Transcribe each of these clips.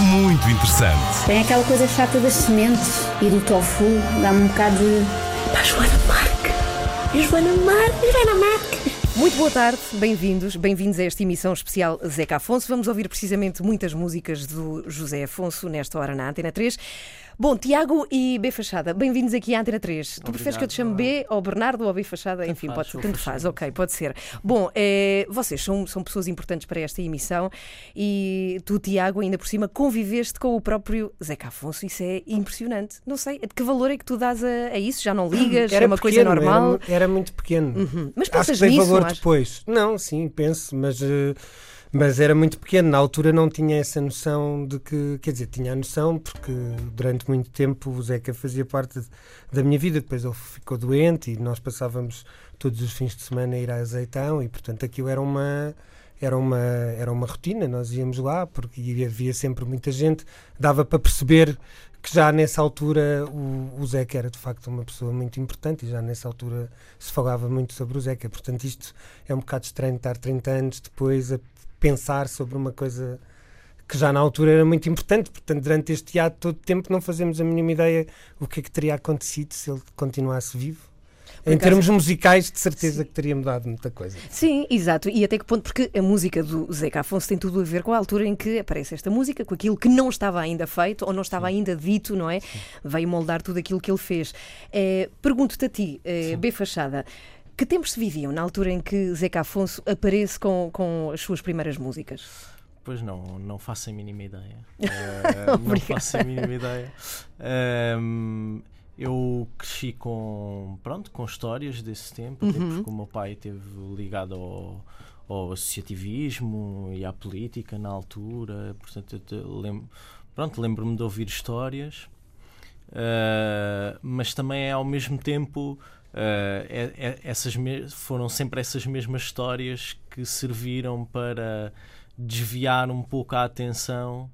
muito interessante. Tem aquela coisa chata das sementes e do tofu, dá-me um bocado de. Pá, Joana Marque! Joana Marque! Joana Marque! Muito boa tarde, bem-vindos, bem-vindos a esta emissão especial Zeca Afonso. Vamos ouvir precisamente muitas músicas do José Afonso nesta hora na Antena 3. Bom, Tiago e B Fachada, bem-vindos aqui à Antena 3. Tu preferes que eu te chame B ou Bernardo ou B Fachada? Enfim, faz, pode, tanto faz, ok, pode ser. Bom, eh, vocês são, são pessoas importantes para esta emissão e tu, Tiago, ainda por cima, conviveste com o próprio Zeca Afonso, isso é impressionante. Não sei, de que valor é que tu dás a, a isso? Já não ligas? é uma coisa pequeno, normal? Era, era muito pequeno. Uhum. Mas Acho pensas que tem nisso? valor acho- depois. Não, sim, penso, mas, eh, mas era muito pequeno. Na altura não tinha essa noção de que. Quer dizer, tinha a noção porque durante muito tempo o Zeca fazia parte de- da minha vida. Depois ele ficou doente e nós passávamos todos os fins de semana a ir a Azeitão e, portanto, aquilo era uma. Era uma, era uma rotina, nós íamos lá porque havia sempre muita gente, dava para perceber que já nessa altura o, o Zeca era de facto uma pessoa muito importante e já nessa altura se falava muito sobre o Zeca. Portanto, isto é um bocado estranho estar 30 anos depois a pensar sobre uma coisa que já na altura era muito importante. Portanto, durante este ato todo tempo não fazemos a mínima ideia o que é que teria acontecido se ele continuasse vivo. Por em acaso- termos musicais, de certeza que teria mudado muita coisa. Sim, exato. E até que ponto? Porque a música do Zeca Afonso tem tudo a ver com a altura em que aparece esta música, com aquilo que não estava ainda feito ou não estava ainda dito, não é? Veio moldar tudo aquilo que ele fez. Eh, Pergunto-te a ti, eh, B. Fachada, que tempos se viviam na altura em que Zeca Afonso aparece com, com as suas primeiras músicas? Pois não, não faço a mínima ideia. Eh, não faço a mínima ideia. Ehm, eu cresci com, pronto, com histórias desse tempo, até Uhum. porque o meu pai esteve ligado ao, ao associativismo e à política na altura, portanto, eu lembro, pronto, lembro-me de ouvir histórias, eh, mas também é ao mesmo tempo é- é- essas foram sempre essas mesmas histórias que serviram para desviar um pouco a atenção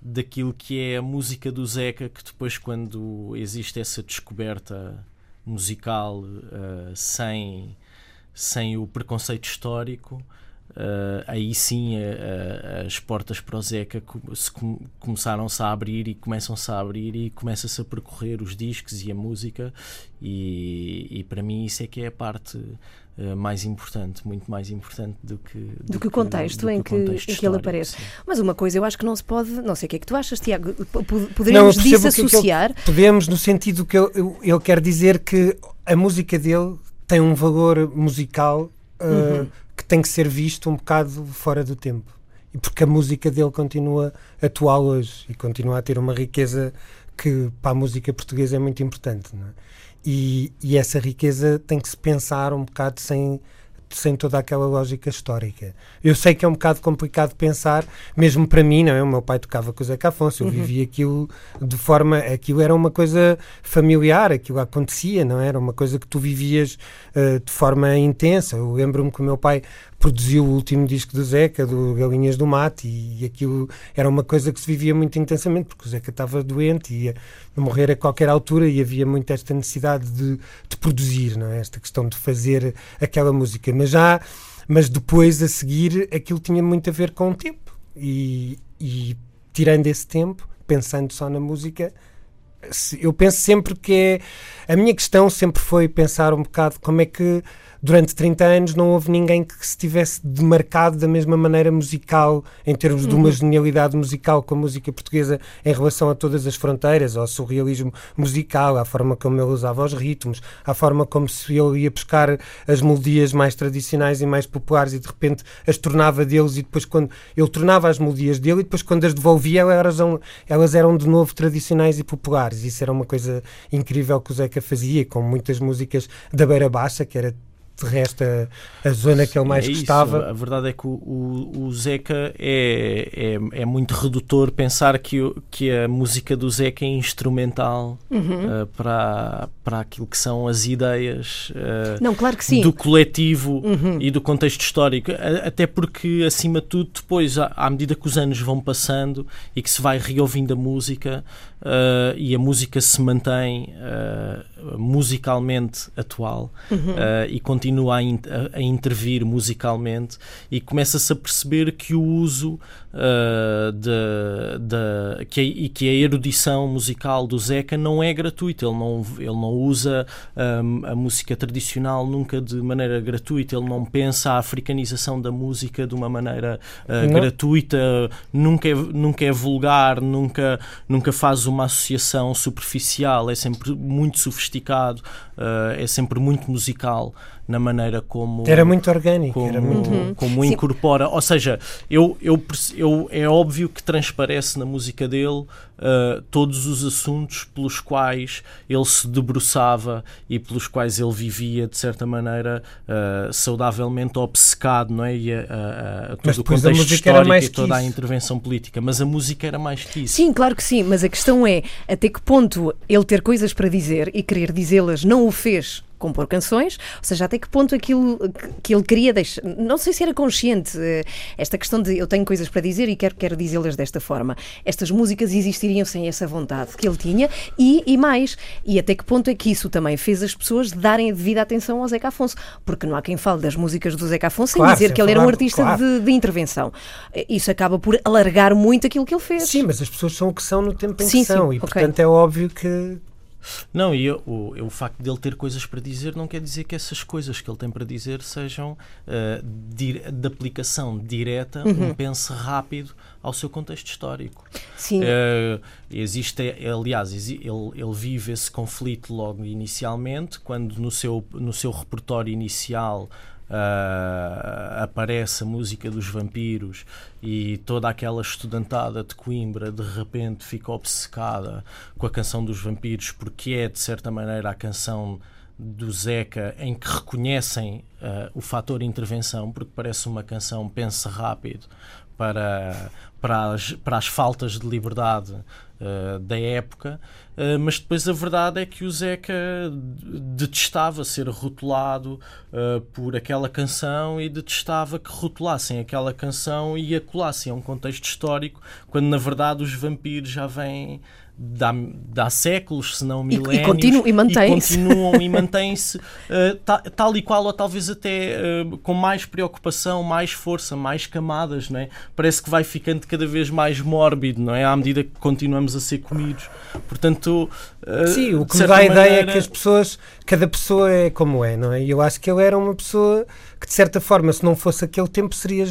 daquilo que é a música do Zeca, que depois, quando existe essa descoberta musical eh, sem, sem o preconceito histórico, eh, aí sim as portas para o Zeca se com- começaram-se a abrir e começam-se a abrir e começa-se a percorrer os discos e a música e, e para mim isso é que é a parte eh, mais importante, muito mais importante do que Do que o contexto do em que- contexto em que ele aparece. sim. Mas uma coisa eu acho que não se pode, não sei o que é que tu achas, Tiago, Não, poderíamos percebo disso o que é que? Podemos, no sentido que ele, ele quer dizer que a música dele tem um valor musical uh, Uhum. Que tem que ser visto um bocado fora do tempo. E porque a música dele continua atual hoje e continua a ter uma riqueza que para a música portuguesa é muito importante. é? E, e essa riqueza tem que se pensar um bocado sem, sem toda aquela lógica histórica. Eu sei que é um bocado complicado pensar, mesmo para mim, não é? O meu pai tocava com o Zeca Afonso, eu vivia aquilo de forma. Aquilo era uma coisa familiar, aquilo acontecia, não é? Era uma coisa que tu vivias eh, de forma intensa. Eu lembro-me que o meu pai produziu o último disco do Zeca, do Galinhas do Mate, e, aquilo era uma coisa que se vivia muito intensamente, porque o Zeca estava doente e ia morrer a qualquer altura e havia muito esta necessidade de, de produzir, não é? Esta questão de fazer aquela música. Mas já, mas depois a seguir aquilo tinha muito a ver com o tempo. E, e tirando esse tempo, pensando só na música, eu penso sempre que é. A minha questão sempre foi pensar um bocado como é que durante 30 anos não houve ninguém que se tivesse demarcado da mesma maneira musical, em termos de uma genialidade musical com a música portuguesa em relação a todas as fronteiras, ao surrealismo musical, à forma como ele usava os ritmos, à forma como se ele ia buscar as melodias mais tradicionais e mais populares e de repente as tornava deles e depois quando ele tornava as melodias dele e depois quando as devolvia elas eram, elas eram de novo tradicionais e populares. Isso era uma coisa incrível que o Zeca fazia, com muitas músicas da Beira Baixa, que era de resto a, a zona que ele mais é isso. gostava. A verdade é que o, o, o Zeca é, é, é, muito redutor pensar que, que a música do Zeca é instrumental Uhum. uh, para, para aquilo que são as ideias uh, Não, claro que sim. do coletivo Uhum. e do contexto histórico. A- Até porque, acima de tudo, depois, à, à medida que os anos vão passando e que se vai reouvindo a música uh, e a música se mantém uh, musicalmente atual Uhum. uh, e continua a, in- a- intervir musicalmente e começa-se a perceber que o uso de, de- que a, e que a erudição musical do Zeca não é gratuita, ele não, ele não usa um, a música tradicional nunca de maneira gratuita, ele não pensa a africanização da música de uma maneira gratuita, nunca é, nunca é vulgar, nunca, nunca faz uma associação superficial, é sempre muito sofisticado, uh, é sempre muito musical na maneira como Era muito orgânico, como, era muito. Uhum. como Sim. incorpora. Ou seja, eu, eu, eu, é óbvio que transparece na música dele uh, todos os assuntos pelos quais ele se debruçava e pelos quais ele vivia, de certa maneira, uh, saudavelmente obcecado, não é? E a, a- a- todo o contexto histórico e toda a intervenção política. Mas a música era mais que isso. Sim, claro que sim, mas a questão é até que ponto ele ter coisas para dizer e querer dizê-las não o fez compor canções, ou seja, até que ponto aquilo que- ele queria deixar, não sei se era consciente, eh, esta questão de eu tenho coisas para dizer e quero, quero dizê-las desta forma. Estas músicas existiriam sem essa vontade que ele tinha e, e mais, e até que ponto é que isso também fez as pessoas darem a devida atenção ao Zeca Afonso, porque não há quem fale das músicas do Zeca Afonso sem Claro, dizer sem que ele era um artista claro. de, de intervenção. Eh, Isso acaba por alargar muito aquilo que ele fez. Sim, mas as pessoas são o que são no tempo em Sim, que são, sim, e ok. portanto é óbvio que. Não, e eu- o, o facto dele ter coisas para dizer não quer dizer que essas coisas que ele tem para dizer sejam eh, dir- de aplicação direta, Uhum. um pense rápido ao seu contexto histórico. Sim. Eh, existe, aliás, ele, ele vive esse conflito logo inicialmente, quando no seu, no seu repertório inicial ah, aparece a música dos vampiros e toda aquela estudantada de Coimbra de repente fica obcecada com a canção dos vampiros porque é de certa maneira a canção do Zeca em que reconhecem ah, o fator intervenção porque parece uma canção pense rápido para, para, as, para as faltas de liberdade ah, da época, ah, mas depois a verdade é que o Zeca detestava ser rotulado ah, por aquela canção e detestava que rotulassem aquela canção e a colassem. A um contexto histórico, quando na verdade os vampiros já vêm há séculos, se não E- e milénios, continuam- e mantêm-se. continuam e mantêm-se uh, ta- tal e qual, ou talvez até uh, com mais preocupação, mais força, mais camadas, não é? Parece que vai ficando cada vez mais mórbido, não é? À medida que continuamos a ser comidos. Portanto, uh, Sim, o que me dá a ideia é maneira- que as pessoas, cada pessoa é como é, não é? E eu acho que ele era uma pessoa que, de certa forma, se não fosse aquele tempo, seria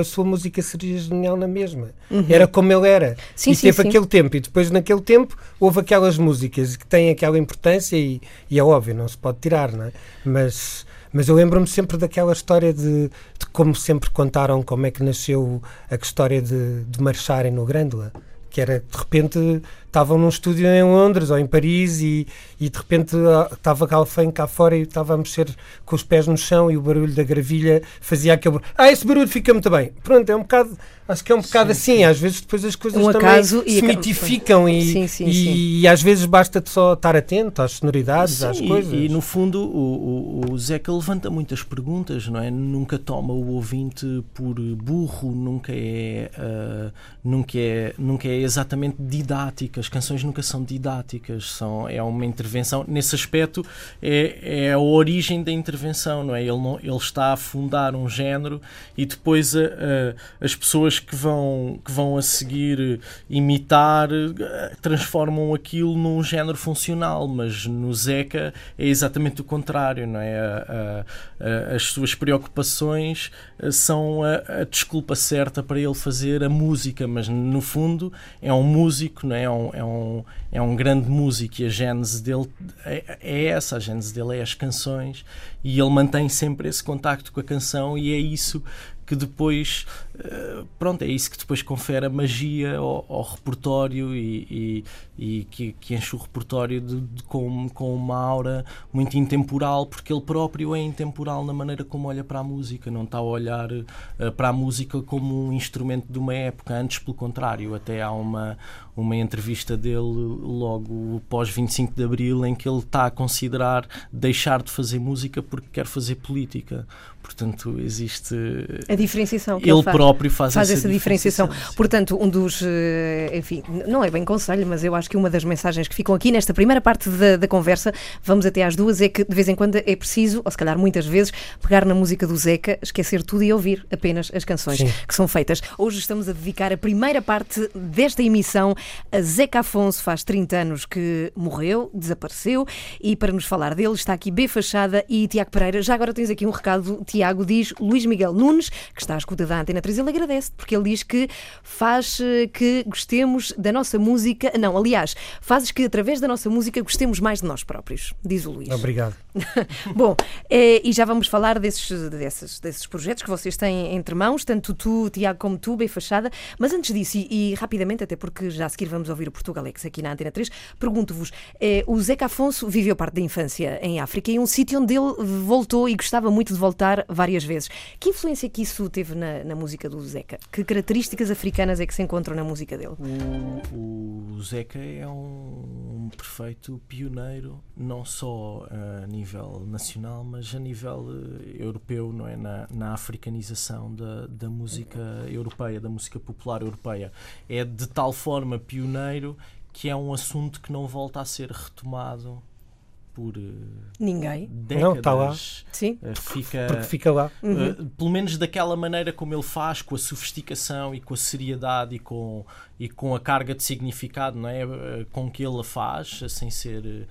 a sua música seria genial na mesma. Era como ele era. Uhum. Sim, e sim, teve sim. aquele tempo, e depois naquele tempo houve aquelas músicas que têm aquela importância e, e é óbvio, não se pode tirar, não é? Mas. Mas eu lembro-me sempre daquela história de, de como sempre contaram como é que nasceu a história de, de marcharem no Grândola. Que era, de repente, estavam num estúdio em Londres ou em Paris e, e de repente ah, estava Galfém cá fora e estava a mexer com os pés no chão e o barulho da gravilha fazia aquele barulho. Ah, esse barulho fica muito bem. Pronto, é um bocado, acho que é um bocado assim. Às vezes depois as coisas Um também se mitificam e, Sim, sim, e, sim. e às vezes basta só estar atento às sonoridades, Sim, às coisas. E, no fundo o, o, o Zeca levanta muitas perguntas, não é? Nunca toma o ouvinte por burro, nunca é, ah, nunca é, nunca é exatamente didática. As canções nunca são didáticas, são, é uma intervenção. Nesse aspecto, é, é a origem da intervenção, não é? Ele, não, ele está a fundar um género e depois a- a- as pessoas que vão, que vão a seguir imitar eh, transformam aquilo num género funcional, mas no Zeca é exatamente o contrário, não é? A- as suas preocupações eh, são a, a desculpa certa para ele fazer a música, mas no fundo é um músico, não é? É um, é um, é um grande músico e a gênese dele é, é essa, a gênese dele é as canções e ele mantém sempre esse contacto com a canção e é isso que depois, uh, pronto, é isso que depois confere a magia ao, ao repertório e, e, e que, que, enche o repertório de, de, com, com uma aura muito intemporal, porque ele próprio é intemporal na maneira como olha para a música, não está a olhar uh, para a música como um instrumento de uma época, antes pelo contrário, até há uma, uma entrevista dele logo pós 25 de Abril em que ele está a considerar deixar de fazer música porque quer fazer política. Portanto, existe. A diferenciação. Que ele, ele faz, próprio faz, faz essa, essa diferenciação. diferenciação. Portanto, um dos. Eh, enfim, não é bem conselho, mas eu acho que uma das mensagens que ficam aqui nesta primeira parte da, da conversa, vamos até às duas, é que de vez em quando é preciso, ou se calhar muitas vezes, pegar na música do Zeca, esquecer tudo e ouvir apenas as canções Sim. que são feitas. Hoje estamos a dedicar a primeira parte desta emissão a Zeca Afonso. Faz 30 anos que morreu, desapareceu, e para nos falar dele está aqui B. Fachada e Tiago Pereira. Já agora tens aqui um recado Tiago, diz Luís Miguel Nunes, que está à escuta da Antena 3, ele agradece, porque ele diz que faz eh, que gostemos da nossa música. Não, aliás, fazes que através da nossa música gostemos mais de nós próprios, diz o Luís. Obrigado. Bom, é, e já vamos falar desses, desses, desses projetos que vocês têm entre mãos, tanto tu, Tiago, como tu, bem fachada. Mas antes disso, e, e rapidamente, até porque já a seguir vamos ouvir o Portugalex aqui na Antena 3, pergunto-vos: é, o Zeca Afonso viveu parte da infância em África e um sítio onde ele voltou e gostava muito de voltar várias vezes. Que influência que isso teve na, na música do Zeca? Que características africanas é que se encontram na música dele? O, o Zeca é um, um, perfeito pioneiro, não só a nível nacional, mas a nível uh, europeu, não é? Na, na africanização da, da música europeia, da música popular europeia. É de tal forma pioneiro que é um assunto que não volta a ser retomado por uh, ninguém. Décadas, não, está lá. Sim. Uh, fica, Porque fica lá. Uhum. Uh, pelo menos daquela maneira como ele faz, com a sofisticação e com a seriedade e com, e com a carga de significado não é? com que ele a faz, sem ser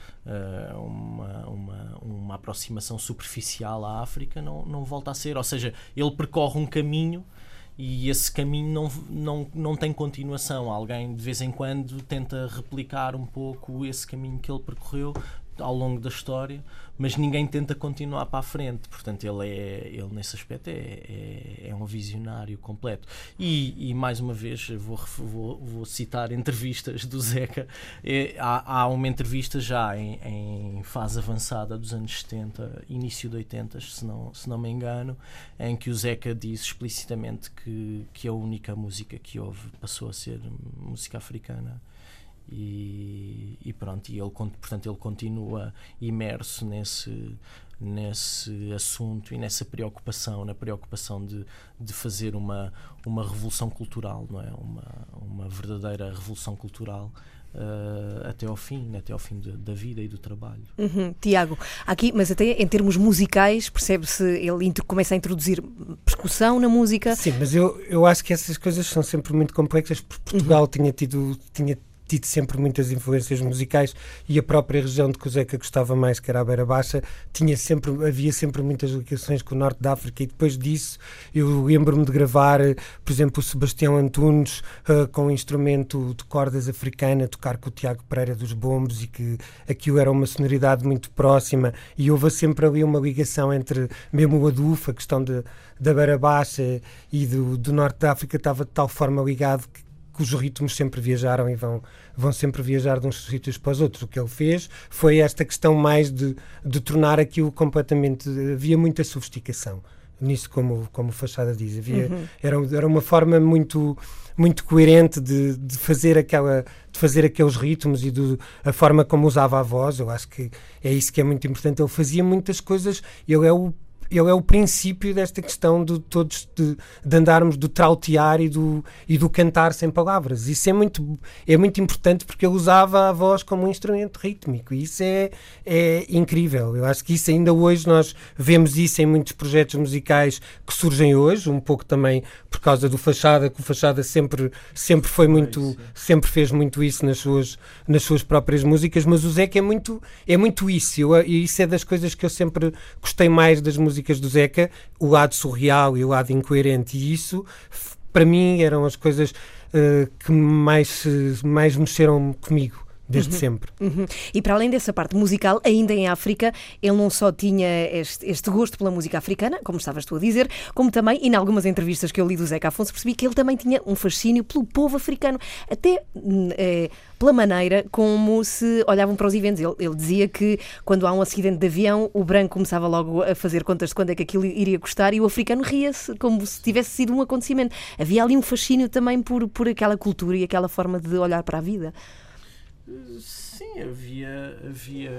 uma, uma, uma aproximação superficial à África, não, não volta a ser. Ou seja, ele percorre um caminho e esse caminho não, não, não tem continuação. Alguém de vez em quando tenta replicar um pouco esse caminho que ele percorreu, ao longo da história, mas ninguém tenta continuar para a frente. Portanto, ele, é, ele nesse aspecto é, é, é um visionário completo. E, e, mais uma vez, vou, vou, vou citar entrevistas do Zeca. É, há, há, uma entrevista já em, em, fase avançada dos anos 70, início de 80, se não, se não me engano, em que o Zeca diz explicitamente que, que a única música que houve passou a ser música africana e, e, pronto, e ele, portanto, ele continua imerso nesse, nesse assunto e nessa preocupação, na preocupação de, de fazer uma, uma revolução cultural, não é? Uma, uma verdadeira revolução cultural. Uh, até ao fim, até ao fim de, da vida e do trabalho. Uhum. Tiago, aqui, mas até em termos musicais, percebe-se, ele começa a introduzir percussão na música. Sim, mas eu, eu acho que essas coisas são sempre muito complexas, porque Portugal uhum. tinha tido. Tinha tido sempre muitas influências musicais e a própria região de que gostava mais, que era a Beira Baixa, tinha sempre, havia sempre muitas ligações com o norte da África e depois disso eu lembro-me de gravar, por exemplo, o Sebastião Antunes uh, com um instrumento de cordas africana, tocar com o Tiago Pereira dos Bombos e que aquilo era uma sonoridade muito próxima. E houve sempre ali uma ligação entre mesmo o Adufa, a questão de, da Beira Baixa e do, do norte da África estava de tal forma ligado que que os ritmos sempre viajaram e vão, vão sempre viajar de uns sítios para os outros. O que ele fez foi esta questão mais de, de tornar aquilo completamente. Havia muita sofisticação nisso, como, como Fachada diz. Havia, uhum. era, era uma forma muito, muito coerente de, de, fazer aquela, de fazer aqueles ritmos e do, a forma como usava a voz. Eu acho que é isso que é muito importante. Ele fazia muitas coisas, ele é o ele é o princípio desta questão de todos de, de, andarmos do trautear e do, e do cantar sem palavras. Isso é muito, é muito importante porque ele usava a voz como um instrumento rítmico e isso é, é incrível. Eu acho que isso ainda hoje nós vemos isso em muitos projetos musicais que surgem hoje, um pouco também por causa do Fachada, que o Fachada sempre, sempre foi muito, sempre fez muito isso nas suas, nas suas próprias músicas, mas o Zeca é muito, é muito isso. E isso é das coisas que eu sempre gostei mais das músicas músicas do Zeca, o lado surreal e o lado incoerente, e isso, para mim, eram as coisas uh, que mais, mais mexeram comigo desde sempre. Uhum. E para além dessa parte musical, ainda em África, ele não só tinha este, este gosto pela música africana, como estavas tu a dizer, como também, e em algumas entrevistas que eu li do Zeca Afonso, percebi que ele também tinha um fascínio pelo povo africano, até é, pela maneira como se olhavam para os eventos. Ele, ele, dizia que quando há um acidente de avião, o branco começava logo a fazer contas de quando é que aquilo iria custar e o africano ria-se como se tivesse sido um acontecimento. Havia ali um fascínio também por, por aquela cultura e aquela forma de olhar para a vida. Sim, havia, havia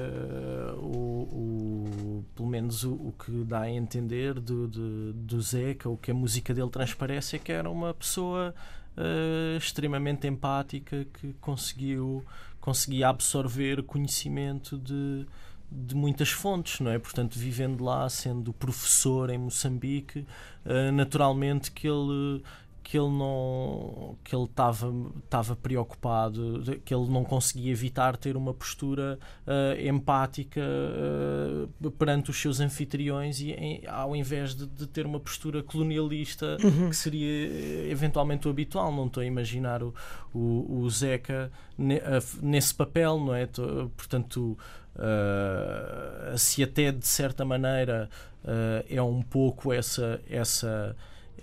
o, o pelo menos o, o, que dá a entender do, do, do Zeca, o que a música dele transparece é que era uma pessoa uh, extremamente empática que conseguiu conseguia absorver conhecimento de, de muitas fontes, não é? Portanto, vivendo lá, sendo professor em Moçambique, uh, naturalmente que ele que ele não que ele estava estava preocupado que ele não conseguia evitar ter uma postura uh, empática uh, perante os seus anfitriões e em, ao invés de, de, ter uma postura colonialista uhum. que seria eh, eventualmente o habitual não estou a imaginar o, o, o Zeca ne, nesse papel não é portanto uh, se até de certa maneira é um pouco essa essa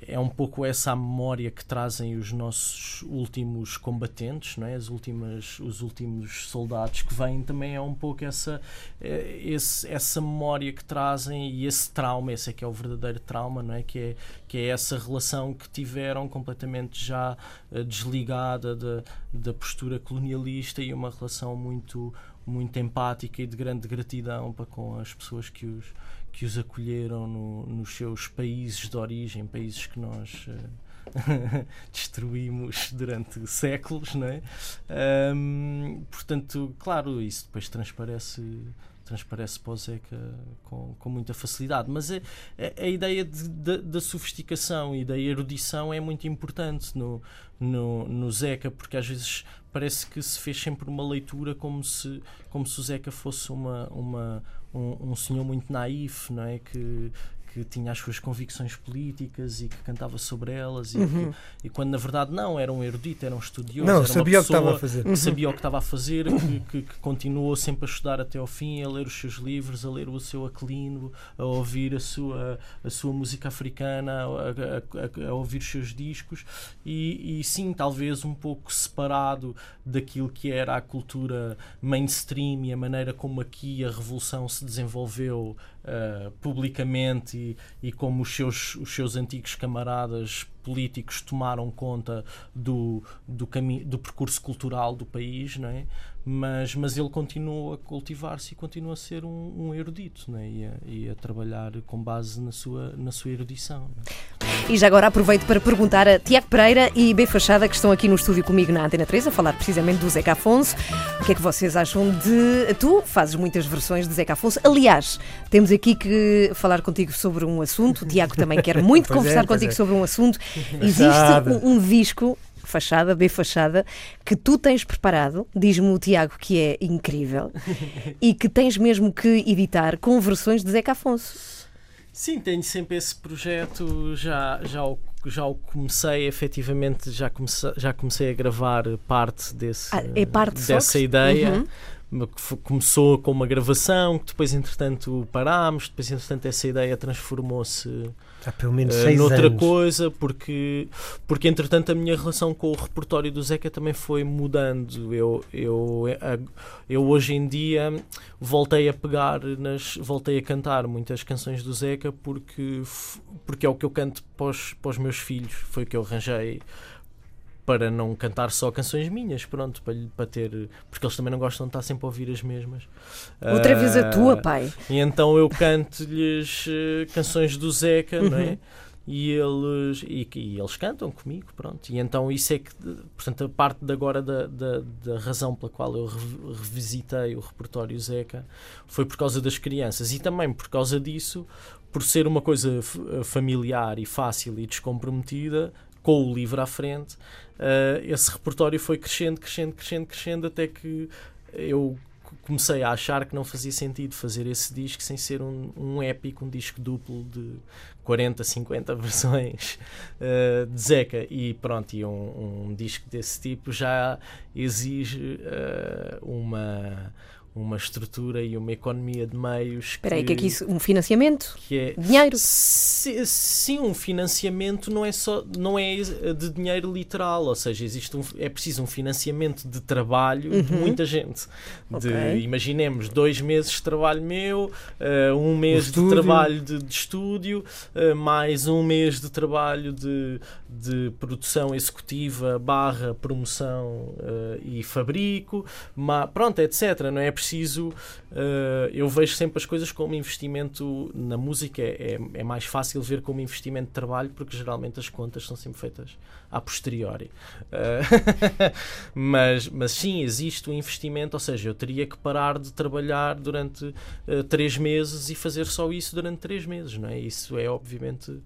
é um pouco essa a memória que trazem os nossos últimos combatentes, não é? As últimas, os últimos soldados que vêm também é um pouco essa, é, esse, essa memória que trazem e esse trauma, esse é que é o verdadeiro trauma, não é? Que é, que é essa relação que tiveram completamente já uh, desligada da, da postura colonialista e uma relação muito, muito empática e de grande gratidão para com as pessoas que os que os acolheram no, nos seus países de origem, países que nós uh, destruímos durante séculos, não é? Um, portanto, claro, isso depois transparece transparece para o Zeca com, com muita facilidade. Mas a, a, a ideia de, de, da sofisticação e da erudição é muito importante no, no, no Zeca, porque às vezes parece que se fez sempre uma leitura como se, como se o Zeca fosse uma, uma, um, um senhor muito naif, não é? Que, que tinha as suas convicções políticas e que cantava sobre elas e, uhum. que, e quando na verdade não, era um erudito, era um estudioso, não, era sabia o que estava a fazer. Que sabia o que estava a fazer, que, que, que, continuou sempre a estudar até ao fim, a ler os seus livros, a ler o seu aquilino, a ouvir a sua, a sua música africana, a, a, a, a ouvir os seus discos e, e sim, talvez um pouco separado daquilo que era a cultura mainstream e a maneira como aqui a revolução se desenvolveu uh, publicamente e, e, como os seus, os seus antigos camaradas políticos tomaram conta do, do, do percurso cultural do país, não é? Mas, mas ele continua a cultivar-se e continua a ser um, um erudito né? e, a, e, a, trabalhar com base na sua, na sua erudição. E já agora aproveito para perguntar a Tiago Pereira e B Fachada, que estão aqui no estúdio comigo na Antena 3, a falar precisamente do Zeca Afonso. O que é que vocês acham de. Tu fazes muitas versões de Zeca Afonso. Aliás, temos aqui que falar contigo sobre um assunto. O Tiago também quer muito é, conversar é, contigo é. sobre um assunto. Existe um, um disco fachada, B fachada, que tu tens preparado, diz-me o Tiago que é incrível, e que tens mesmo que editar com versões de Zeca Afonso. Sim, tenho sempre esse projeto, já, já, o, já o comecei, efetivamente, já comecei, já comecei a gravar parte, desse, ah, é parte dessa ideia. Uhum começou com uma gravação, que depois entretanto parámos, depois entretanto essa ideia transformou-se Há pelo menos uh, noutra anos. coisa, porque, porque entretanto a minha relação com o repertório do Zeca também foi mudando. Eu, eu, eu hoje em dia voltei a pegar, nas, voltei a cantar muitas canções do Zeca porque, porque é o que eu canto para os, para os meus filhos, foi o que eu arranjei para não cantar só canções minhas, pronto, para, para ter. Porque eles também não gostam de estar sempre a ouvir as mesmas. Outra uh, vez a tua, pai. E então eu canto-lhes uh, canções do Zeca, uhum. não é? Uhum. E eles, e, e, eles cantam comigo, pronto. E então isso é que, portanto, a parte de agora da, da, da razão pela qual eu revisitei o repertório Zeca foi por causa das crianças e também por causa disso, por ser uma coisa familiar e fácil e descomprometida, com o livro à frente, uh, esse repertório foi crescendo, crescendo, crescendo, crescendo, até que eu comecei a achar que não fazia sentido fazer esse disco sem ser um, um épico, um disco duplo de 40, 50 versões uh, de Zeca. E pronto, e um, um, disco desse tipo já exige uh, uma uma estrutura e uma economia de meios. Espera aí, que é que isso, um financiamento? Que é, dinheiro? Se, sim, um financiamento não é só não é de dinheiro literal, ou seja, existe um, é preciso um financiamento de trabalho uhum. de muita gente. De, okay. Imaginemos dois meses de trabalho meu, uh, um mês de trabalho de, de estúdio, uh, mais um mês de trabalho de, de produção executiva barra promoção uh, e fabrico, ma, pronto, etc. Não é preciso. Uh, eu vejo sempre as coisas como investimento na música. É, é, é, mais fácil ver como investimento de trabalho porque geralmente as contas são sempre feitas a posteriori. Uh, mas, mas sim, existe um investimento, ou seja, eu teria que parar de trabalhar durante uh, três meses e fazer só isso durante três meses, não é? Isso é obviamente.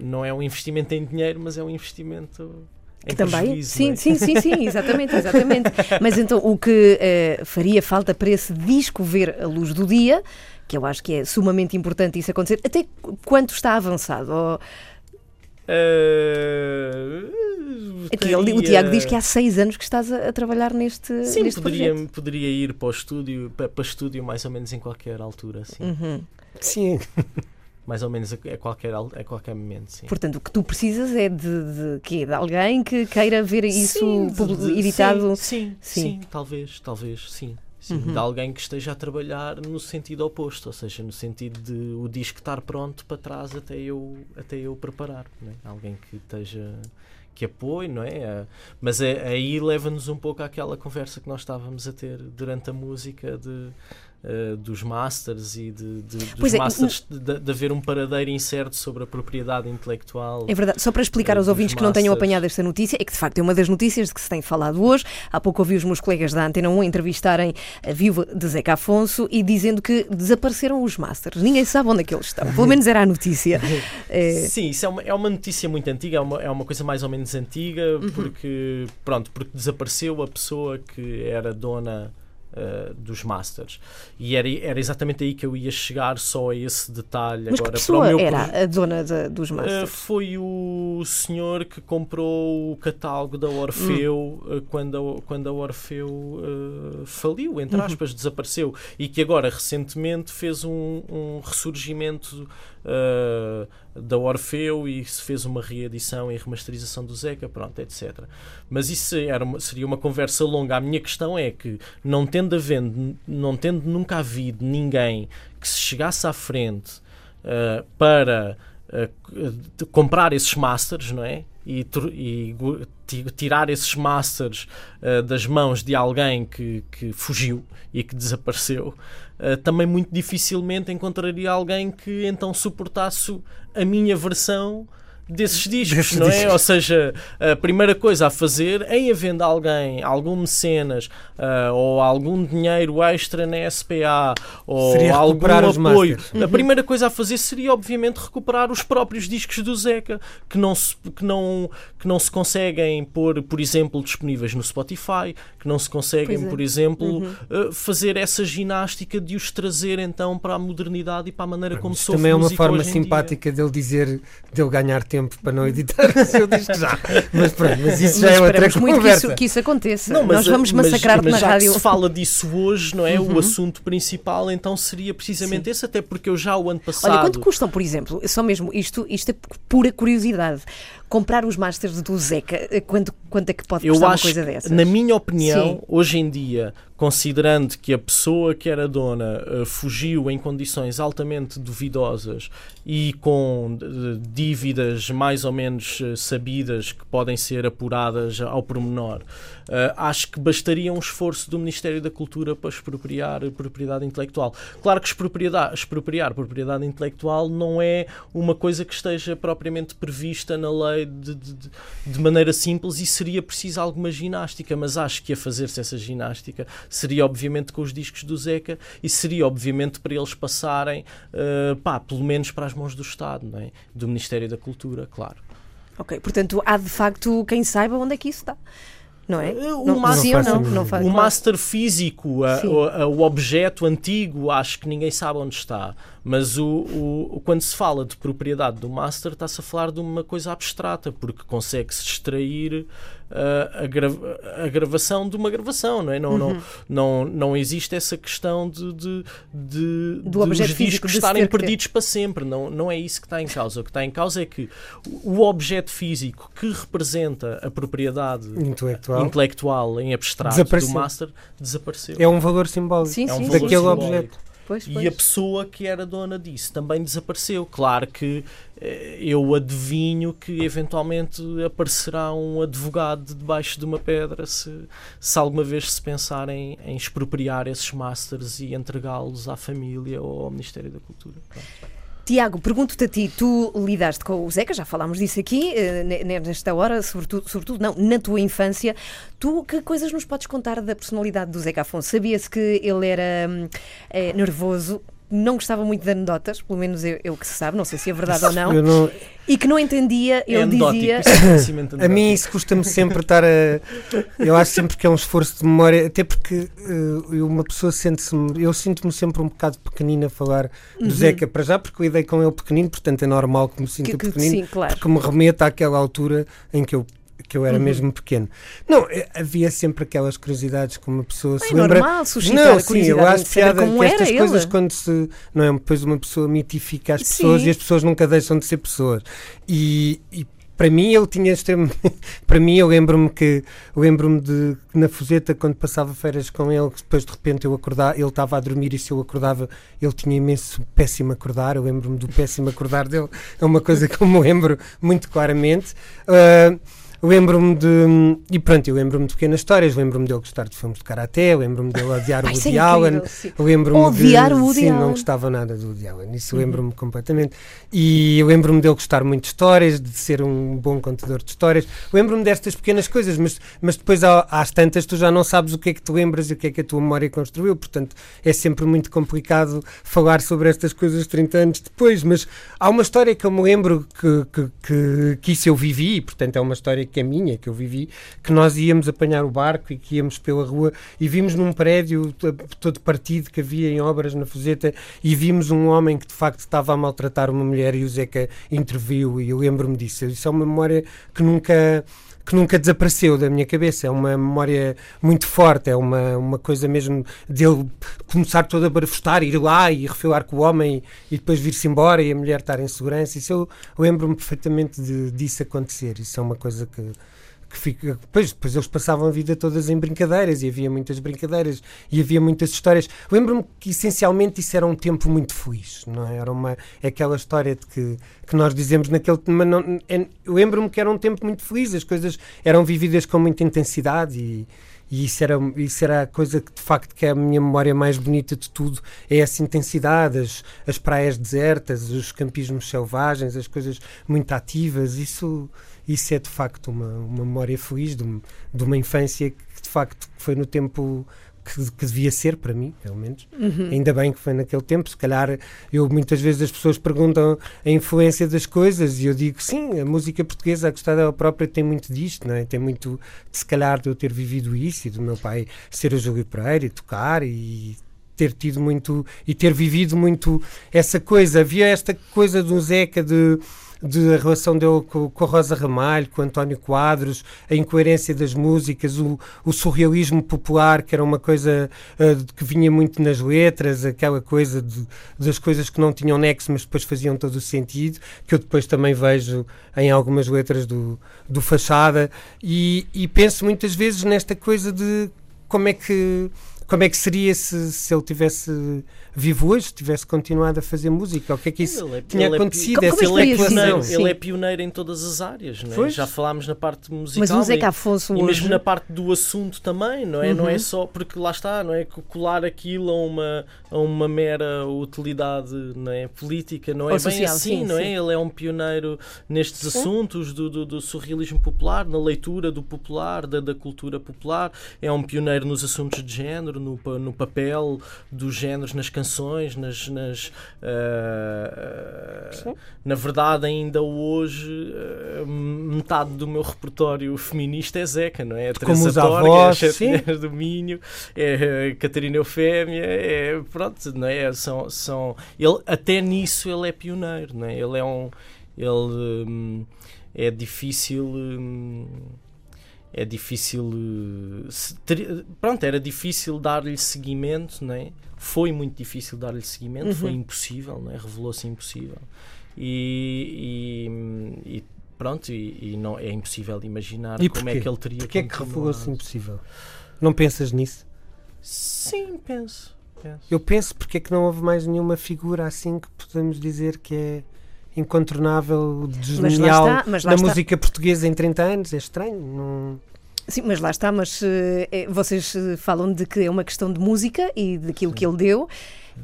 não é um investimento em dinheiro, mas é um investimento que também, sim, é? sim, sim, sim, exatamente, exatamente. Mas então o que uh, faria falta para esse disco ver a luz do dia, que eu acho que é sumamente importante isso acontecer, até quanto está avançado? Ou... Uh, teria... O Tiago diz que há seis anos que estás a, a trabalhar neste, sim, neste poderia, projeto. poderia ir para o estúdio, para, para estúdio mais ou menos em qualquer altura. Sim. Uhum. sim mais ou menos a, qualquer, a qualquer momento. Sim. Portanto, o que tu precisas é de, de, de, de alguém que queira ver isso sim, de, editado. Sim, sim, sim, talvez, talvez, sim. Sim, uhum. de alguém que esteja a trabalhar no sentido oposto, ou seja, no sentido de o disco estar pronto para trás até eu, até eu preparar. Né? Alguém que esteja que apoie, não é? Mas é, aí leva-nos um pouco àquela conversa que nós estávamos a ter durante a música de uh, dos masters e de, de dos é, masters de, de, haver um paradeiro incerto sobre a propriedade intelectual. É verdade, só para explicar uh, aos ouvintes que não tenham apanhado esta notícia, é que de facto é uma das notícias de que se tem falado hoje. Há pouco ouvi os meus colegas da Antena 1 entrevistarem a viúva de Zeca Afonso e dizendo que desapareceram os masters. Ninguém sabe onde é que eles estão. Pelo menos era a notícia. é... Sim, isso é uma, é uma notícia muito antiga, é uma, é uma coisa mais ou menos antiga, uhum. porque, pronto, porque desapareceu a pessoa que era dona uh, dos Masters. E era, era exatamente aí que eu ia chegar, só a esse detalhe. Mas Agora, que pessoa para o meu era a dona de, dos eh, Masters? Uh, foi o senhor que comprou o catálogo da Orfeu hum. uh, quando, a, quando a Orfeu faliu, entre uhum. aspas, uhum. desapareceu. E que agora, recentemente, fez um, um ressurgimento uh, da Orfeu e se fez uma reedição e remasterização do Zeca, pronto, etc. Mas isso era uma, seria uma conversa longa. A minha questão é que, não tendo, havendo, não tendo nunca havido ninguém que se chegasse à frente uh, para uh, comprar esses masters, não é? E, e tirar esses masters uh, das mãos de alguém que, que fugiu e que desapareceu, uh, também muito dificilmente encontraria alguém que então suportasse a minha versão desses discos, Desses não é? Discos. Ou seja, a primeira coisa a fazer, em havendo alguém, algum mecenas uh, ou algum dinheiro extra na SPA ou seria algum apoio, a uhum. primeira coisa a fazer seria, obviamente, recuperar os próprios discos do Zeca, que não se, que não, que não se conseguem pôr, por exemplo, disponíveis no Spotify, que não se conseguem, é. por exemplo, uhum. uh, fazer essa ginástica de os trazer então para a modernidade e para a maneira como se Também é uma forma simpática dele dizer, dele ganhar tempo tempo para não editar o seu disco já. Mas pronto, mas isso já mas é outra conversa. muito que isso, que isso aconteça. Não, mas, Nós vamos massacrar mas, mas na rádio. se fala disso hoje, não é? Uhum. O assunto principal, então seria precisamente Sim. esse, até porque eu já o ano passado. Olha, quanto custam, por exemplo? Só mesmo isto, isto é pura curiosidade comprar os Masters do Zeca, eh, quanto, quanto é que pode custar uma coisa dessas? Na minha opinião, Sim. hoje em dia, considerando que a pessoa que era dona uh, fugiu em condições altamente duvidosas e com uh, dívidas mais ou menos uh, sabidas que podem ser apuradas ao pormenor, acho que bastaria um esforço do Ministério da Cultura para expropriar propriedade intelectual. Claro que expropriar, expropriar propriedade intelectual não é uma coisa que esteja propriamente prevista na lei de, de, de maneira simples e seria preciso alguma ginástica, mas acho que a fazer-se essa ginástica seria obviamente com os discos do Zeca e seria obviamente para eles passarem, uh, pá, pelo menos para as mãos do Estado, não é? do Ministério da Cultura, claro. Ok, portanto há de facto quem saiba onde é que isso está. não é? O não, master- Não não? o claro. master físico, a- o, a- o objeto antigo, acho que ninguém sabe onde está. Mas o, o- quando se fala de propriedade do master, está-se a falar de uma coisa abstrata, porque consegue-se extrair ah, a, grava- a gravação de uma gravação, não é? Não, Uhum. não, não, não existe essa questão de, de, de, Do de objeto os físico, discos estarem ter que- perdidos para sempre. Não, não é isso que está em causa. O que está em causa é que o objeto físico que representa a propriedade Intelectual. intelectual em abstrato Desapareceu. do master desapareceu. É um valor simbólico. Sim, É um sim, valor sim, daquele sim. objeto. Pois, E pois. a pessoa que era dona disso também desapareceu. Claro que eh, eu adivinho que eventualmente aparecerá um advogado debaixo de uma pedra se, se alguma vez se pensar em, em expropriar esses masters e entregá-los à família ou ao Ministério da Cultura. Pronto. Tiago, pergunto-te a ti, tu lidaste com o Zeca, já falámos disso aqui, eh, ne- nesta hora, sobretudo, sobretudo não, na tua infância. Tu, que coisas nos podes contar da personalidade do Zeca Afonso? Sabia-se que ele era eh, nervoso, não gostava muito de anedotas, pelo menos eu, eu que se sabe, não sei se é verdade ou não, Eu não- e que não entendia, É ele anedótico, dizia... isso é a mim isso custa-me sempre estar a. Eu acho sempre que é um esforço de memória, até porque eh, uma pessoa sente-se. Eu sinto-me sempre um bocado pequenino a falar do Zeca, para já porque lidei com ele pequenino, portanto é normal que me sinta Que- que- pequenino, sim, claro. porque me remeta àquela altura em que eu. Que eu era mesmo pequeno. Não, eh, havia sempre aquelas curiosidades que uma pessoa se É lembra. normal suscitar não, a sim, eu acho piada que estas ele. coisas quando se. Não é? Depois uma pessoa mitifica as pessoas Sim. e as pessoas nunca deixam de ser pessoas. E, e para mim ele tinha extremo. para mim eu lembro-me que. Lembro-me de na Fuseta, quando passava férias com ele, que depois de repente eu acordava, ele estava a dormir e se eu acordava, ele tinha imenso péssimo acordar. Eu lembro-me do péssimo acordar dele. É uma coisa que eu me lembro muito claramente. Ah, Lembro-me de. E pronto, eu lembro-me de pequenas histórias. Lembro-me dele gostar de filmes de karaté. Lembro-me dele odiar o é Woody Allen. Lembro-me Odiar de, o Woody sim, não gostava nada do Woody Allen. Isso lembro-me completamente. E eu lembro-me dele gostar muito de histórias, de ser um bom contador de histórias. Lembro-me destas pequenas coisas, mas, mas depois há- às tantas tu já não sabes o que é que te lembras e o que é que a tua memória construiu. Portanto, é sempre muito complicado falar sobre estas coisas 30 anos depois. Mas há uma história que eu me lembro que, que, que, que isso eu vivi, e, portanto é uma história que é minha, que eu vivi, que nós íamos apanhar o barco e que íamos pela rua e vimos num prédio to- todo partido que havia em obras na Fuseta e vimos um homem que de facto estava a maltratar uma mulher e o Zeca interviu e eu lembro-me disso. Isso é uma memória que nunca que nunca desapareceu da minha cabeça. É uma memória muito forte, é uma, uma coisa mesmo dele começar todo a barafustar, ir lá e refilar com o homem e depois vir-se embora e a mulher estar em segurança. Isso eu lembro-me perfeitamente de, disso acontecer. Isso é uma coisa que. Que fica, depois, depois eles passavam a vida todas em brincadeiras e havia muitas brincadeiras e havia muitas histórias. Lembro-me que essencialmente isso era um tempo muito feliz, não é? Era uma, aquela história de que, que nós dizemos naquele não, é- lembro-me que era um tempo muito feliz, as coisas eram vividas com muita intensidade e, e isso era, isso era a coisa que de facto que é a minha memória mais bonita de tudo, é essa intensidade, as, as praias desertas, os campismos selvagens, as coisas muito ativas, isso, isso é de facto uma, uma memória feliz de, um- de uma infância que de facto foi no tempo que, que devia ser para mim, pelo menos. Ainda bem que foi naquele tempo. Se calhar, eu muitas vezes as pessoas perguntam a influência das coisas e eu digo sim, a música portuguesa, a gostar dela própria, tem muito disto, não é? Tem muito, de, se calhar, de eu ter vivido isso e do meu pai ser o Júlio Pereira e tocar e ter tido muito e ter vivido muito essa coisa. Havia esta coisa do Zeca de de a relação dele com, com a Rosa Ramalho, com António Quadros, a incoerência das músicas, o, o surrealismo popular, que era uma coisa de- que vinha muito nas letras, aquela coisa de- das coisas que não tinham nexo, mas depois faziam todo o sentido, que eu depois também vejo em algumas letras do, do Fachada, e, e penso muitas vezes nesta coisa de como é que como é que seria se, se ele tivesse vivo hoje, tivesse continuado a fazer música? O que é que isso Ele é- tinha ele é acontecido? Como- essa como é Ele é, pioneiro, Sim. ele é pioneiro em todas as áreas, não é? Já falámos na parte musical. Mas o Zeca e- Afonso E hoje... mesmo na parte do assunto também, não é? Não Uhum. é só porque lá está, não é? Co- Colar aquilo a uma, a uma mera utilidade não é? política, não é Ou bem social, assim, sim, não é? sim. Ele é um pioneiro nestes assuntos do, do, do surrealismo popular, na leitura do popular, da, da cultura popular, é um pioneiro nos assuntos de género no, no papel dos géneros nas canções, nas, nas uh, na verdade ainda hoje uh, metade do meu repertório feminista é Zeca, não é? A Como os avós, é a do Minho, é a Catarina Eufémia, é, pronto, não é? São, são, ele, até nisso ele é pioneiro, não é? Ele é um ele hum, é difícil hum, é difícil ter, pronto era difícil dar-lhe seguimento não é? foi muito difícil dar-lhe seguimento uhum. foi impossível não é? revelou-se impossível e, e, e pronto e, e, não é impossível imaginar como é que ele teria porque é que revelou-se impossível não pensas nisso sim penso, penso eu penso porque é que não houve mais nenhuma figura assim que podemos dizer que é incontornável, desgenial da música portuguesa em 30 anos. É estranho. Não... Sim, mas lá está, mas uh, é, vocês eh, falam de que é uma questão de música e daquilo que ele deu.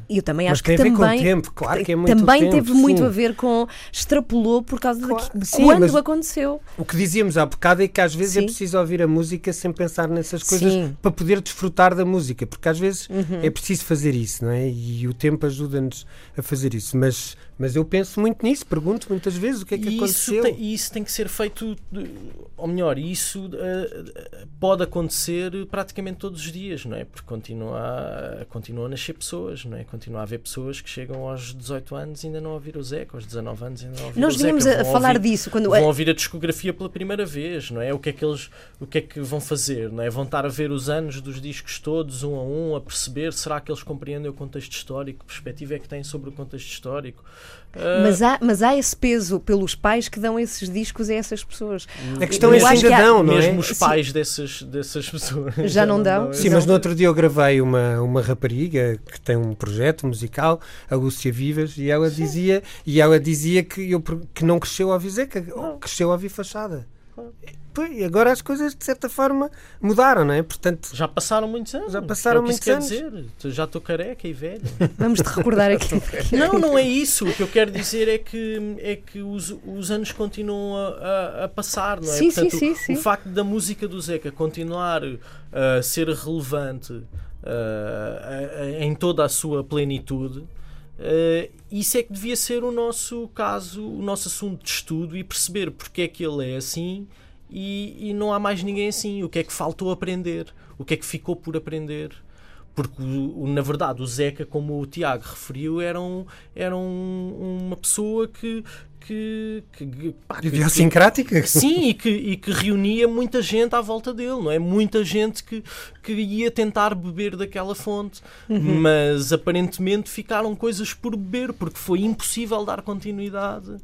E eu também Mas acho que também tem a ver com o tempo, claro que é muito também tempo, teve sim. muito a ver com extrapolou por causa Claro, de sim, quando aconteceu. O que dizíamos há bocado é que às vezes é Sim. preciso ouvir a música sem pensar nessas coisas Sim. Uhum. para poder desfrutar da música, porque às vezes é preciso fazer isso, não é? E o tempo ajuda-nos a fazer isso. Mas, mas eu penso muito nisso, pergunto muitas vezes o que é que e isso aconteceu. tem, e isso tem que ser feito, ou melhor, isso eh, pode acontecer praticamente todos os dias, não é? Porque continua a, continua a nascer pessoas, não é? Continua a haver pessoas que chegam aos 18 anos e ainda não ouviram o Zeca, aos 19 anos ainda não ouviram Nós o Zeca. vínhamos a, falar ouvir- disso quando vão ouvir a discografia pela primeira vez, não é? O que é que eles, o que é que vão fazer, não é? Vão estar a ver os anos dos discos todos, um a um, a perceber, será que eles compreendem o contexto histórico, que perspectiva é que têm sobre o contexto histórico? Mas há, mas há esse peso pelos pais que dão esses discos a essas pessoas. A questão é Eu se acho que ainda há- dão, não mesmo é? os pais dessas, dessas pessoas Já não dão? Sim, mas no outro dia eu gravei uma, uma rapariga que tem um projeto musical, a Lúcia Vivas, e ela dizia, e ela dizia que, eu, que não cresceu a ouvir Zeca, cresceu a ouvir Fachada. Pois, e agora as coisas de certa forma mudaram, não é? Portanto, Já passaram muitos anos. Já passaram é o que isso muitos quer dizer. Já estou careca e velho. Vamos te recordar aqui. não, não é isso. O que eu quero dizer é que, é que os, os anos continuam a, a- a passar, não é? Sim, sim, Portanto, sim, o- sim. O facto da música do Zeca continuar a ser relevante uh, em toda a sua plenitude. Uh, isso é que devia ser o nosso caso, o nosso assunto de estudo e perceber porque é que ele é assim e, e não há mais ninguém assim. O que é que faltou aprender? O que é que ficou por aprender? Porque, na verdade, o Zeca, como o Tiago referiu, era, um, era um- uma pessoa que. que, que, pá, que- idiosincrática. Sim, e que, e que reunia muita gente à volta dele, não é? Muita gente que, que ia tentar beber daquela fonte, mas aparentemente ficaram coisas por beber, porque foi impossível dar continuidade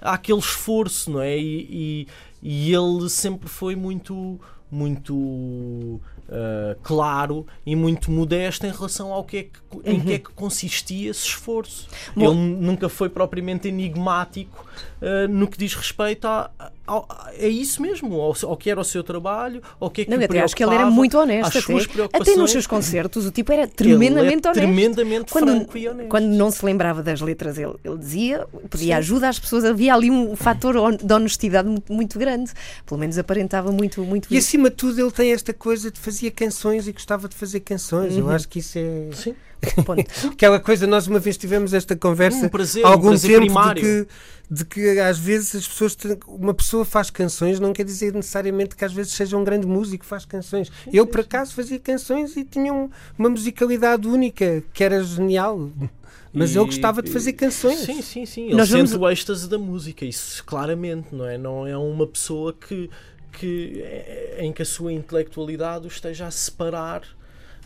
àquele esforço, não é? E, e, e ele sempre foi muito, muito ah, claro e muito modesto em relação ao que é que, em que é que consistia esse esforço. Bom- ele nunca foi propriamente enigmático ah, no que diz respeito a, ao- a, isso mesmo, ao, ao que era o seu trabalho, ao que é que Não, até acho que ele era muito honesto. Até, até nos seus concertos, o tipo era Ele é tremendamente honesto. tremendamente quando, franco e honesto. quando não se lembrava das letras, ele, ele dizia, pedia ajuda às pessoas. Havia ali um fator de honestidade muito, muito grande. Pelo menos aparentava muito, muito E isso. acima de tudo, ele tem esta coisa de fazia canções e gostava de fazer canções. Eu acho que isso é. Sim. Ponto. Aquela coisa, nós uma vez tivemos esta conversa Um prazer, há um algum prazer tempo de que, de que às vezes as pessoas têm- uma pessoa faz canções, não quer dizer necessariamente que às vezes seja um grande músico faz canções. Eu por acaso fazia canções e tinha um- uma musicalidade única que era genial. Mas E- eu gostava de fazer canções. Sim, sim, sim. Ele Nós sente vamos- o êxtase da música, isso claramente, não é? Não é uma pessoa que, que é- em que a sua intelectualidade o esteja a separar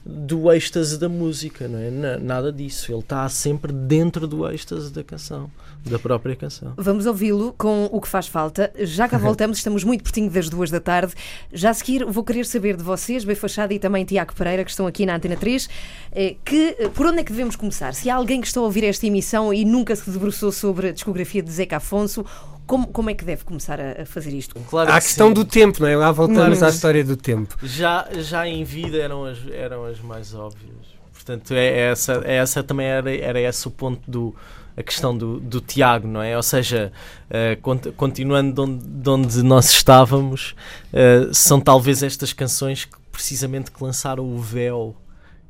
do êxtase da música, não é? Na- Nada disso. Ele está sempre dentro do êxtase da canção, da própria canção. Vamos ouvi-lo com o que faz falta. Já cá voltamos, estamos muito pertinho das duas da tarde. Já a seguir vou querer saber de vocês, Bem Fachada e também Tiago Pereira, que estão aqui na Antena 3, eh, que, eh, por onde é que devemos começar? Se há alguém que está a ouvir esta emissão e nunca se debruçou sobre a discografia de Zeca Afonso, como, como é que deve começar a, a fazer isto? Claro Há a que questão sim. do tempo, não é? Lá voltamos Hum. à história do tempo. Já, já em vida eram as, eram as mais óbvias. Portanto, é essa, é essa também era, era esse o ponto do a questão do, do Tiago, não é? Ou seja, eh, cont- continuando de onde, de onde nós estávamos, eh, são talvez estas canções que precisamente que lançaram o véu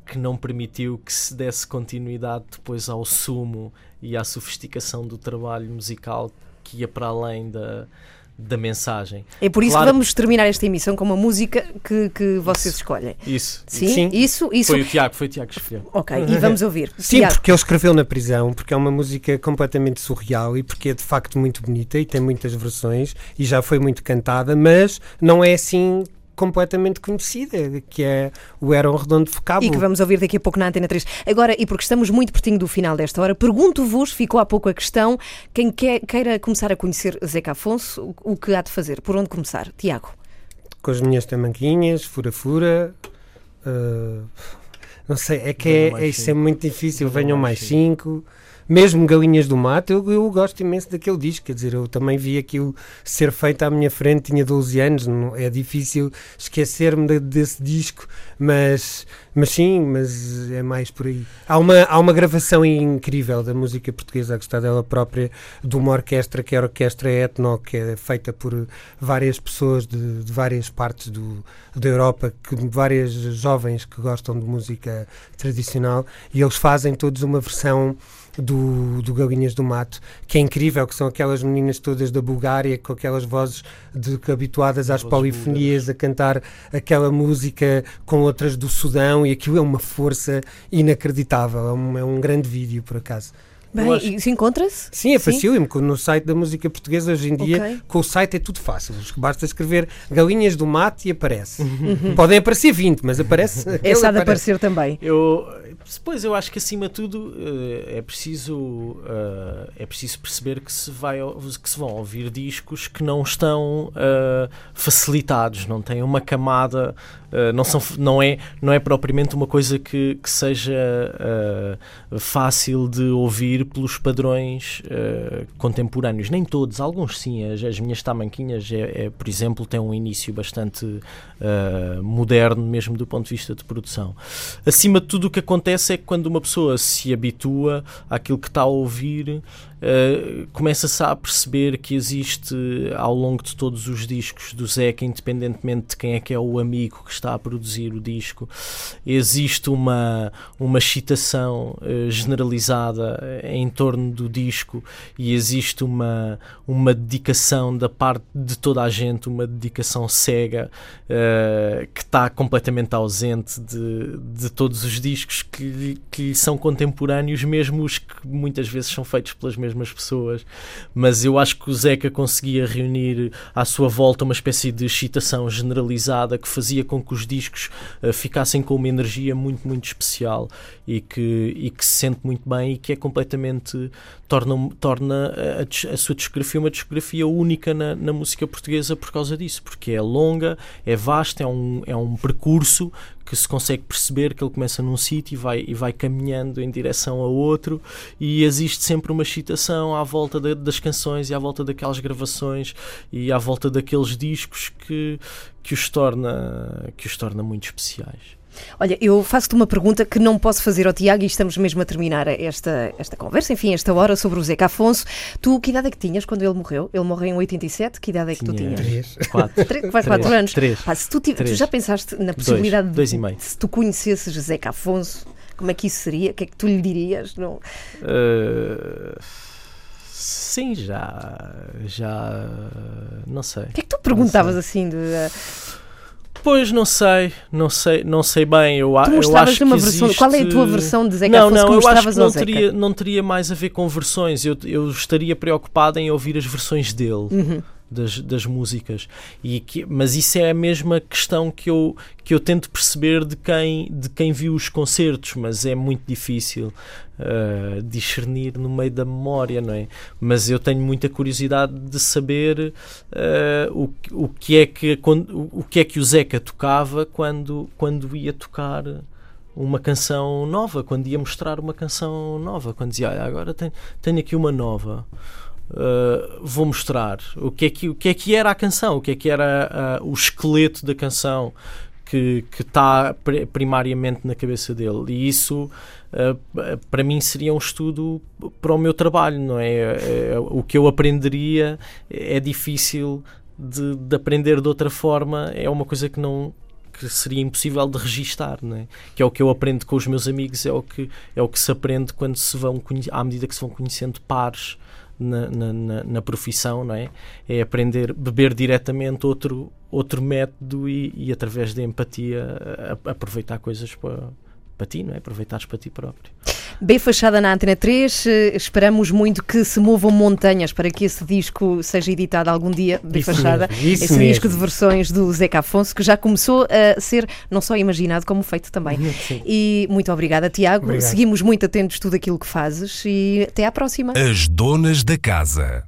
que não permitiu que se desse continuidade depois ao sumo e à sofisticação do trabalho musical que ia para além da, da mensagem. É por isso Claro. que vamos terminar esta emissão com uma música que, que vocês escolhem. Isso. Sim? Sim. Isso, isso. Foi o Tiago, foi o Tiago que escolheu. Ok, e vamos ouvir. Sim, Tiago, porque ele escreveu na prisão, porque é uma música completamente surreal e porque é de facto muito bonita e tem muitas versões e já foi muito cantada, mas não é assim completamente conhecida, que é o Era um Redondo de Cabo. E que vamos ouvir daqui a pouco na Antena 3. Agora, e porque estamos muito pertinho do final desta hora, pergunto-vos, ficou há pouco a questão, quem quer, queira começar a conhecer Zeca Afonso, o, o que há de fazer? Por onde começar? Tiago. Com as minhas tamanquinhas, fura-fura. uh, não sei, é que é, é, isso é cinco. muito difícil. Venham Venham mais mais cinco. Mesmo Galinhas do Mato, eu, eu gosto imenso daquele disco. Quer dizer, eu também vi aquilo ser feito à minha frente, tinha 12 anos. Não, é difícil esquecer-me de- desse disco, mas, mas sim, mas é mais por aí. Há uma, há uma gravação incrível da música portuguesa, a gostar dela própria, de uma orquestra que é a Orquestra Etno, que é feita por várias pessoas de, de várias partes do, da Europa, que, várias jovens que gostam de música tradicional, e eles fazem todos uma versão do, do Galinhas do Mato, que é incrível, que são aquelas meninas todas da Bulgária, com aquelas vozes de, que habituadas às Vozes polifonias, a cantar aquela música com outras do Sudão, e aquilo é uma força inacreditável, é um, é um grande vídeo, por acaso. Bem, acho- isso encontra-se? Sim, é facílimo, no site da música portuguesa hoje em dia, Ok. com o site é tudo fácil. Basta escrever Galinhas do Mato e aparece. Uhum. Podem aparecer 20, mas aparece. É aquele só de aparece. aparecer também. Eu, depois eu acho que acima de tudo eh, é preciso eh, é preciso perceber que se vai que se vão ouvir discos que não estão eh, facilitados, não têm uma camada, não são não é não é propriamente uma coisa que, que seja fácil de ouvir pelos padrões contemporâneos. Nem todos, alguns sim. As, as minhas tamanquinhas, é, é, por exemplo, têm um início bastante moderno, mesmo do ponto de vista de produção. Acima de tudo, o que acontece é que quando uma pessoa se habitua àquilo que está a ouvir, eh, começa-se a perceber que existe ao longo de todos os discos do Zeca, independentemente de quem é que é o amigo que está a produzir o disco, existe uma, uma excitação eh, generalizada eh, em torno do disco e existe uma, uma dedicação da parte de toda a gente, uma dedicação cega eh, que está completamente ausente de, de todos os discos que, que são contemporâneos, mesmo os que muitas vezes são feitos pelas mesmas pessoas. Mas eu acho que o Zeca conseguia reunir à sua volta uma espécie de excitação generalizada que fazia com que os discos eh, ficassem com uma energia muito, muito especial e que, e que se sente muito bem e que é completamente torna, torna a, a sua discografia uma discografia única na, na música portuguesa por causa disso, porque é longa, é vasta, é um, é um percurso que se consegue perceber que ele começa num sítio e vai, e vai caminhando em direção a outro e existe sempre uma excitação à volta da- das canções e à volta daquelas gravações e à volta daqueles discos que, que, os, torna, que os torna muito especiais. Olha, eu faço-te uma pergunta que não posso fazer ao Tiago e estamos mesmo a terminar esta, esta conversa, enfim, esta hora sobre o Zeca Afonso. Tu, que idade é que tinhas quando ele morreu? Ele morreu em 87, que idade é que tu Tinha- tinhas? Três. Quatro. Três, faz quatro anos. Três. Pá, se tu, tiv- tu Três. já pensaste na possibilidade dois de e meio. se tu conhecesses Zeca Afonso, como é que isso seria? O que é que tu lhe dirias? Não? Uh, sim, já. Já. Não sei. O que é que tu perguntavas assim de. uh, Pois não sei, não sei, não sei bem. Eu, Tu eu acho uma que versão. existe... Qual é a tua versão de Zeca Não, Afonso não, eu acho que não teria, não teria mais a ver com versões. Eu, eu estaria preocupado em ouvir as versões dele. Uhum. Das, das músicas e que, mas isso é a mesma questão que eu, que eu tento perceber de quem, de quem viu os concertos, mas é muito difícil uh, discernir no meio da memória, não é? Mas eu tenho muita curiosidade de saber uh, o, o, que é que, quando, o que é que o Zeca tocava quando, quando ia tocar uma canção nova, quando ia mostrar uma canção nova, quando dizia, "Olha, agora tenho, tenho aqui uma nova. Uh, vou mostrar o que, é que, o que é que era a canção, o que é que era uh, o esqueleto da canção que está pri- primariamente na cabeça dele. E isso, uh, para mim, seria um estudo para o meu trabalho, não é- o que eu aprenderia é difícil de, de aprender de outra forma, é uma coisa que não, que seria impossível de registar, não é? que é o que eu aprendo com os meus amigos, é o que, é o que se aprende quando se vão, à medida que se vão conhecendo pares na, na, na, profissão, não é? É aprender, beber diretamente outro, outro método e, e através da empatia a, a aproveitar coisas para, para ti, não é? Aproveitares para ti próprio. B Fachada na Antena 3, eh, esperamos muito que se movam montanhas para que esse disco seja editado algum dia. B Isso Fachada, mesmo, isso esse mesmo. disco de versões do Zeca Afonso, que já começou a ser não só imaginado, como feito também. Sim. E muito obrigada, Tiago. Obrigado. Seguimos muito atentos tudo aquilo que fazes e até à próxima. As donas da casa.